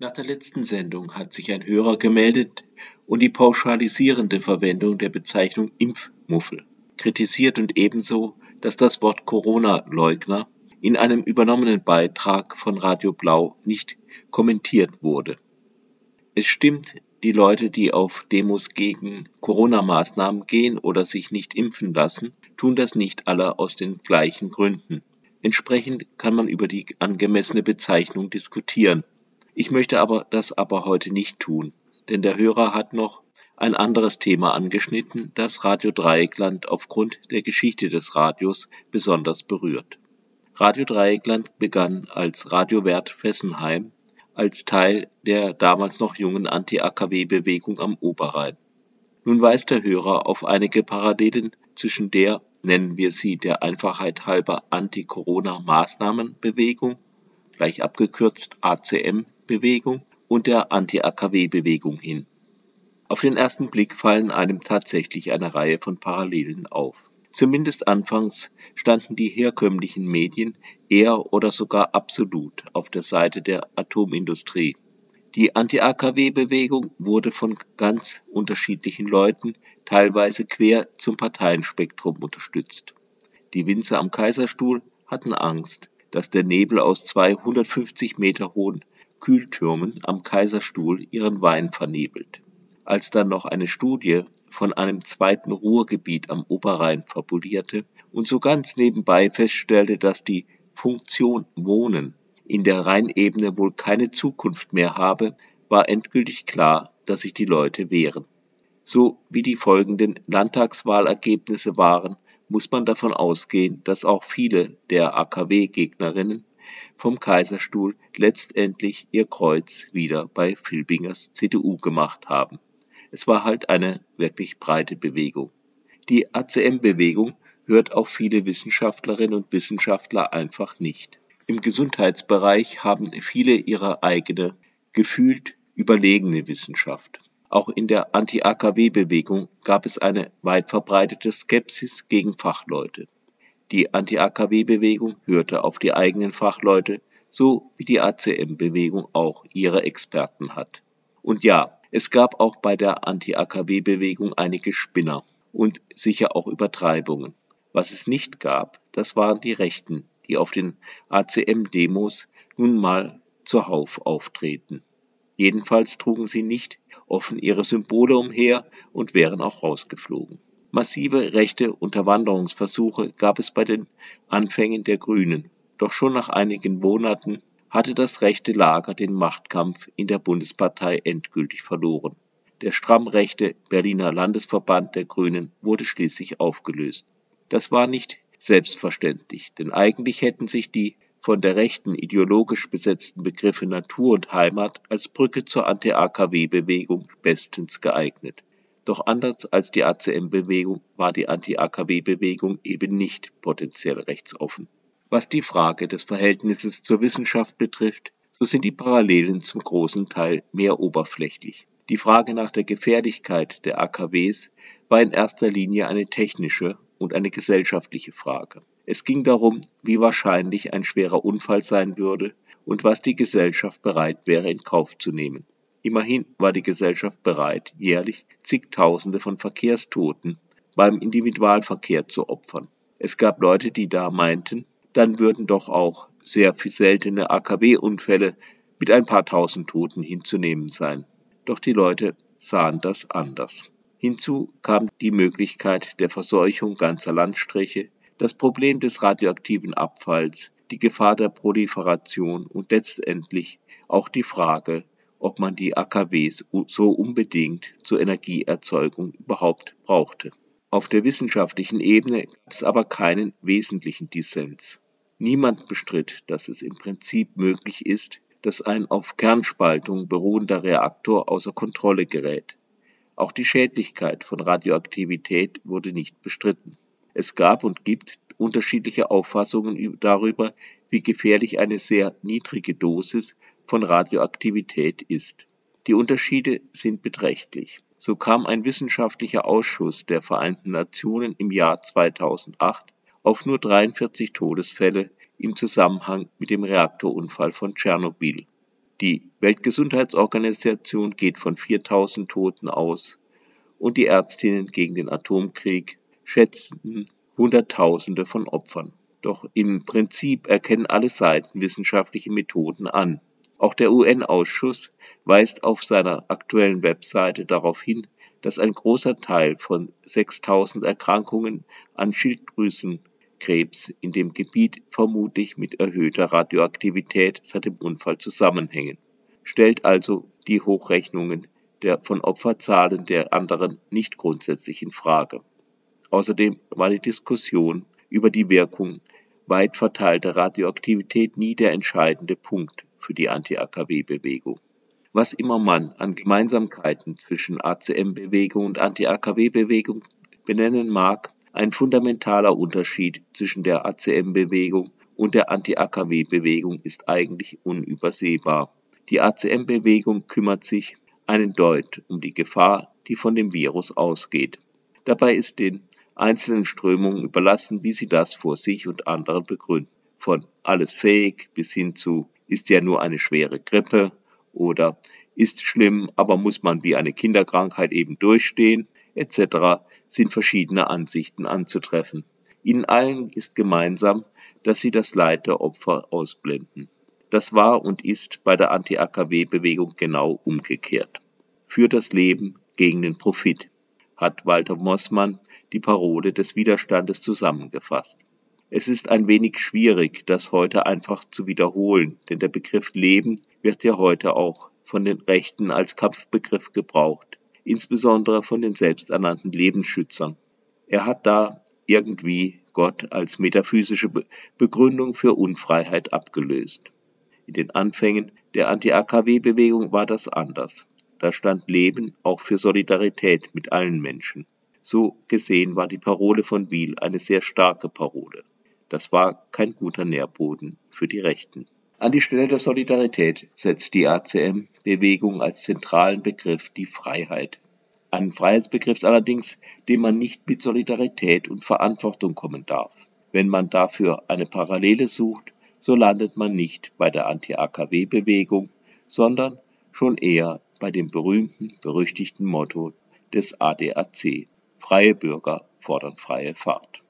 Nach der letzten Sendung hat sich ein Hörer gemeldet und die pauschalisierende Verwendung der Bezeichnung Impfmuffel kritisiert und ebenso, dass das Wort Corona-Leugner in einem übernommenen Beitrag von Radio Blau nicht kommentiert wurde. Es stimmt, die Leute, die auf Demos gegen Corona-Maßnahmen gehen oder sich nicht impfen lassen, tun das nicht alle aus den gleichen Gründen. Entsprechend kann man über die angemessene Bezeichnung diskutieren. Ich möchte aber das aber heute nicht tun, denn der Hörer hat noch ein anderes Thema angeschnitten, das Radio Dreieckland aufgrund der Geschichte des Radios besonders berührt. Radio Dreieckland begann als Radio Wert Fessenheim als Teil der damals noch jungen Anti-AKW-Bewegung am Oberrhein. Nun weist der Hörer auf einige Parallelen zwischen der, nennen wir sie der Einfachheit halber Anti-Corona-Maßnahmenbewegung, gleich abgekürzt ACM Bewegung und der Anti-AKW-Bewegung hin. Auf den ersten Blick fallen einem tatsächlich eine Reihe von Parallelen auf. Zumindest anfangs standen die herkömmlichen Medien eher oder sogar absolut auf der Seite der Atomindustrie. Die Anti-AKW-Bewegung wurde von ganz unterschiedlichen Leuten, teilweise quer zum Parteienspektrum unterstützt. Die Winzer am Kaiserstuhl hatten Angst, dass der Nebel aus zwei 150 Meter hohen Kühltürmen am Kaiserstuhl ihren Wein vernebelt. Als dann noch eine Studie von einem zweiten Ruhrgebiet am Oberrhein fabulierte und so ganz nebenbei feststellte, dass die Funktion Wohnen in der Rheinebene wohl keine Zukunft mehr habe, war endgültig klar, dass sich die Leute wehren. So wie die folgenden Landtagswahlergebnisse waren, muss man davon ausgehen, dass auch viele der AKW-Gegnerinnen vom Kaiserstuhl letztendlich ihr Kreuz wieder bei Filbingers CDU gemacht haben. Es war halt eine wirklich breite Bewegung. Die ACM-Bewegung hört auf viele Wissenschaftlerinnen und Wissenschaftler einfach nicht. Im Gesundheitsbereich haben viele ihre eigene, gefühlt überlegene Wissenschaft. Auch in der Anti-AKW-Bewegung gab es eine weit verbreitete Skepsis gegen Fachleute. Die Anti-AKW-Bewegung hörte auf die eigenen Fachleute, so wie die ACM-Bewegung auch ihre Experten hat. Und ja, es gab auch bei der Anti-AKW-Bewegung einige Spinner und sicher auch Übertreibungen. Was es nicht gab, das waren die Rechten, die auf den ACM-Demos nun mal zuhauf auftreten. Jedenfalls trugen sie nicht offen ihre Symbole umher und wären auch rausgeflogen. Massive rechte Unterwanderungsversuche gab es bei den Anfängen der Grünen, doch schon nach einigen Monaten hatte das rechte Lager den Machtkampf in der Bundespartei endgültig verloren. Der stramm rechte Berliner Landesverband der Grünen wurde schließlich aufgelöst. Das war nicht selbstverständlich, denn eigentlich hätten sich die von der Rechten ideologisch besetzten Begriffe Natur und Heimat als Brücke zur Anti-AKW-Bewegung bestens geeignet. Doch anders als die ACM-Bewegung war die Anti-AKW-Bewegung eben nicht potenziell rechtsoffen. Was die Frage des Verhältnisses zur Wissenschaft betrifft, so sind die Parallelen zum großen Teil mehr oberflächlich. Die Frage nach der Gefährlichkeit der AKWs war in erster Linie eine technische und eine gesellschaftliche Frage. Es ging darum, wie wahrscheinlich ein schwerer Unfall sein würde und was die Gesellschaft bereit wäre in Kauf zu nehmen. Immerhin war die Gesellschaft bereit, jährlich zigtausende von Verkehrstoten beim Individualverkehr zu opfern. Es gab Leute, die da meinten, dann würden doch auch sehr seltene AKW-Unfälle mit ein paar tausend Toten hinzunehmen sein. Doch die Leute sahen das anders. Hinzu kam die Möglichkeit der Verseuchung ganzer Landstriche, das Problem des radioaktiven Abfalls, die Gefahr der Proliferation und letztendlich auch die Frage, ob man die AKWs so unbedingt zur Energieerzeugung überhaupt brauchte. Auf der wissenschaftlichen Ebene gab es aber keinen wesentlichen Dissens. Niemand bestritt, dass es im Prinzip möglich ist, dass ein auf Kernspaltung beruhender Reaktor außer Kontrolle gerät. Auch die Schädlichkeit von Radioaktivität wurde nicht bestritten. Es gab und gibt unterschiedliche Auffassungen darüber, wie gefährlich eine sehr niedrige Dosis von Radioaktivität ist. Die Unterschiede sind beträchtlich. So kam ein wissenschaftlicher Ausschuss der Vereinten Nationen im Jahr 2008 auf nur 43 Todesfälle im Zusammenhang mit dem Reaktorunfall von Tschernobyl. Die Weltgesundheitsorganisation geht von 4000 Toten aus und die Ärztinnen gegen den Atomkrieg schätzen Hunderttausende von Opfern. Doch im Prinzip erkennen alle Seiten wissenschaftliche Methoden an. Auch der UN-Ausschuss weist auf seiner aktuellen Webseite darauf hin, dass ein großer Teil von 6000 Erkrankungen an Schilddrüsenkrebs in dem Gebiet vermutlich mit erhöhter Radioaktivität seit dem Unfall zusammenhängen, stellt also die Hochrechnungen der von Opferzahlen der anderen nicht grundsätzlich in Frage. Außerdem war die Diskussion über die Wirkung weit verteilter Radioaktivität nie der entscheidende Punkt für die Anti-AKW-Bewegung. Was immer man an Gemeinsamkeiten zwischen ACM-Bewegung und Anti-AKW-Bewegung benennen mag, ein fundamentaler Unterschied zwischen der ACM-Bewegung und der Anti-AKW-Bewegung ist eigentlich unübersehbar. Die ACM-Bewegung kümmert sich einen Deut um die Gefahr, die von dem Virus ausgeht. Dabei ist den einzelnen Strömungen überlassen, wie sie das vor sich und anderen begründen. Von alles fähig bis hin zu ist ja nur eine schwere Grippe oder ist schlimm, aber muss man wie eine Kinderkrankheit eben durchstehen, etc. sind verschiedene Ansichten anzutreffen. Ihnen allen ist gemeinsam, dass sie das Leid der Opfer ausblenden. Das war und ist bei der Anti-AKW-Bewegung genau umgekehrt. Für das Leben gegen den Profit hat Walter Mossmann die Parole des Widerstandes zusammengefasst. Es ist ein wenig schwierig, das heute einfach zu wiederholen, denn der Begriff Leben wird ja heute auch von den Rechten als Kampfbegriff gebraucht, insbesondere von den selbsternannten Lebensschützern. Er hat da irgendwie Gott als metaphysische Begründung für Unfreiheit abgelöst. In den Anfängen der Anti-AKW-Bewegung war das anders. Da stand Leben auch für Solidarität mit allen Menschen. So gesehen war die Parole von Wiel eine sehr starke Parole. Das war kein guter Nährboden für die Rechten. An die Stelle der Solidarität setzt die ACM-Bewegung als zentralen Begriff die Freiheit. Einen Freiheitsbegriff allerdings, dem man nicht mit Solidarität und Verantwortung kommen darf. Wenn man dafür eine Parallele sucht, so landet man nicht bei der Anti-AKW-Bewegung, sondern schon eher bei dem berühmten, berüchtigten Motto des ADAC. Freie Bürger fordern freie Fahrt.